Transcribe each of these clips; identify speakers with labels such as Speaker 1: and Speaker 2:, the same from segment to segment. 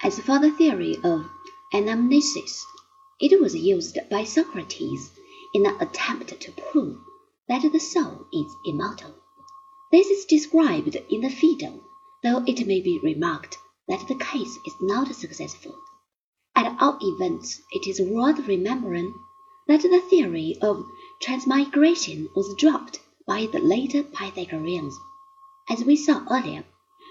Speaker 1: As for the theory of anamnesis, it was used by Socrates in an attempt to prove that the soul is immortal. This is described in the Phaedo, though it may be remarked that the case is not successful. At all events, it is worth remembering that the theory of transmigration was dropped by the later Pythagoreans. As we saw earlier,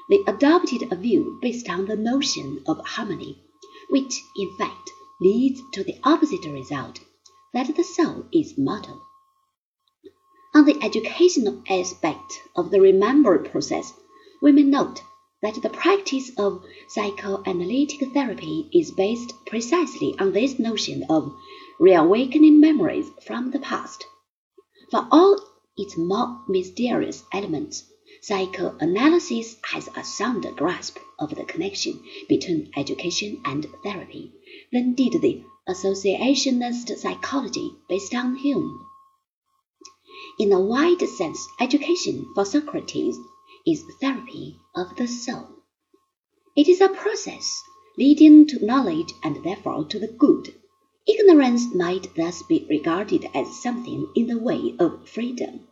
Speaker 1: they adopted a view based on the notion of harmony, which, in fact, leads to the opposite result, that the soul is mortal. On the educational aspect of the remembering process, we may note that the practice of psychoanalytic therapy is based precisely on this notion of reawakening memories from the past. For all its more mysterious elements, psychoanalysis has a sounder grasp of the connection between education and therapy than did the associationist psychology based on Hume. In a wide sense, education for Socrates is therapy of the soul. It is a process leading to knowledge and therefore to the good. Ignorance might thus be regarded as something in the way of freedom,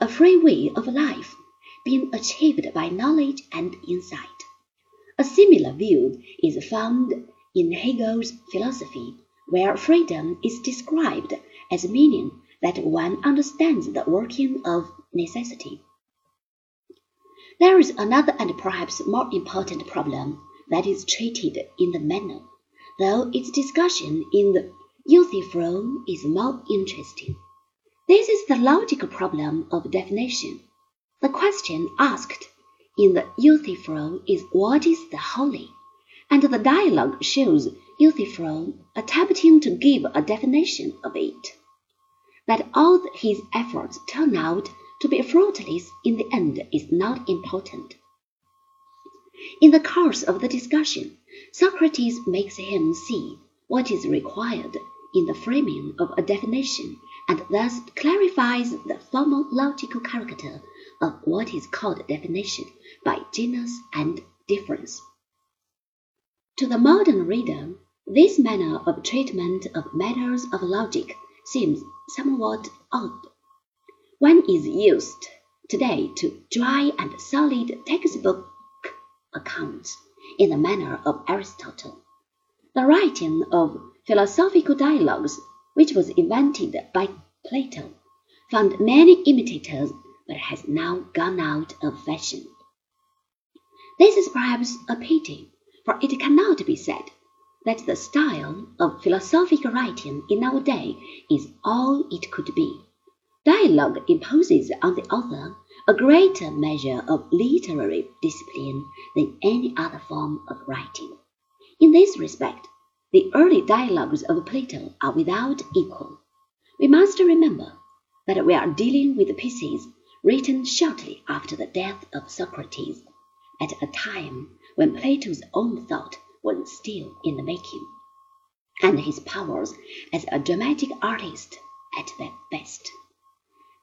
Speaker 1: a free way of life being achieved by knowledge and insight. A similar view is found in Hegel's philosophy, where freedom is described as meaning that one understands the working of necessity. There is another and perhaps more important problem that is treated in the Meno, though its discussion in the Euthyphron is more interesting. This is the logical problem of definition. The question asked in the Euthyphron is what is the holy? And the dialogue shows Euthyphron attempting to give a definition of it. That all his efforts turn out to be fruitless in the end is not important. In the course of the discussion, Socrates makes him see what is required in the framing of a definition and thus clarifies the formal logical character of what is called definition by genus and difference. To the modern reader, this manner of treatment of matters of logic seems somewhat odd. One is used today to dry and solid textbook accounts in the manner of Aristotle. The writing of philosophical dialogues, which was invented by Plato, found many imitators but has now gone out of fashion. This is perhaps a pity, for it cannot be said that the style of philosophic writing in our day is all it could be. Dialogue imposes on the author a greater measure of literary discipline than any other form of writing. In this respect, the early dialogues of Plato are without equal. We must remember that we are dealing with pieces written shortly after the death of Socrates, at a time when Plato's own thought was still in the making, and his powers as a dramatic artist at their best.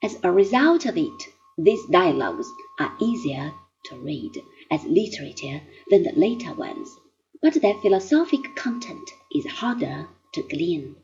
Speaker 1: As a result of it, these dialogues are easier to read as literature than the later ones, but their philosophic content is harder to glean.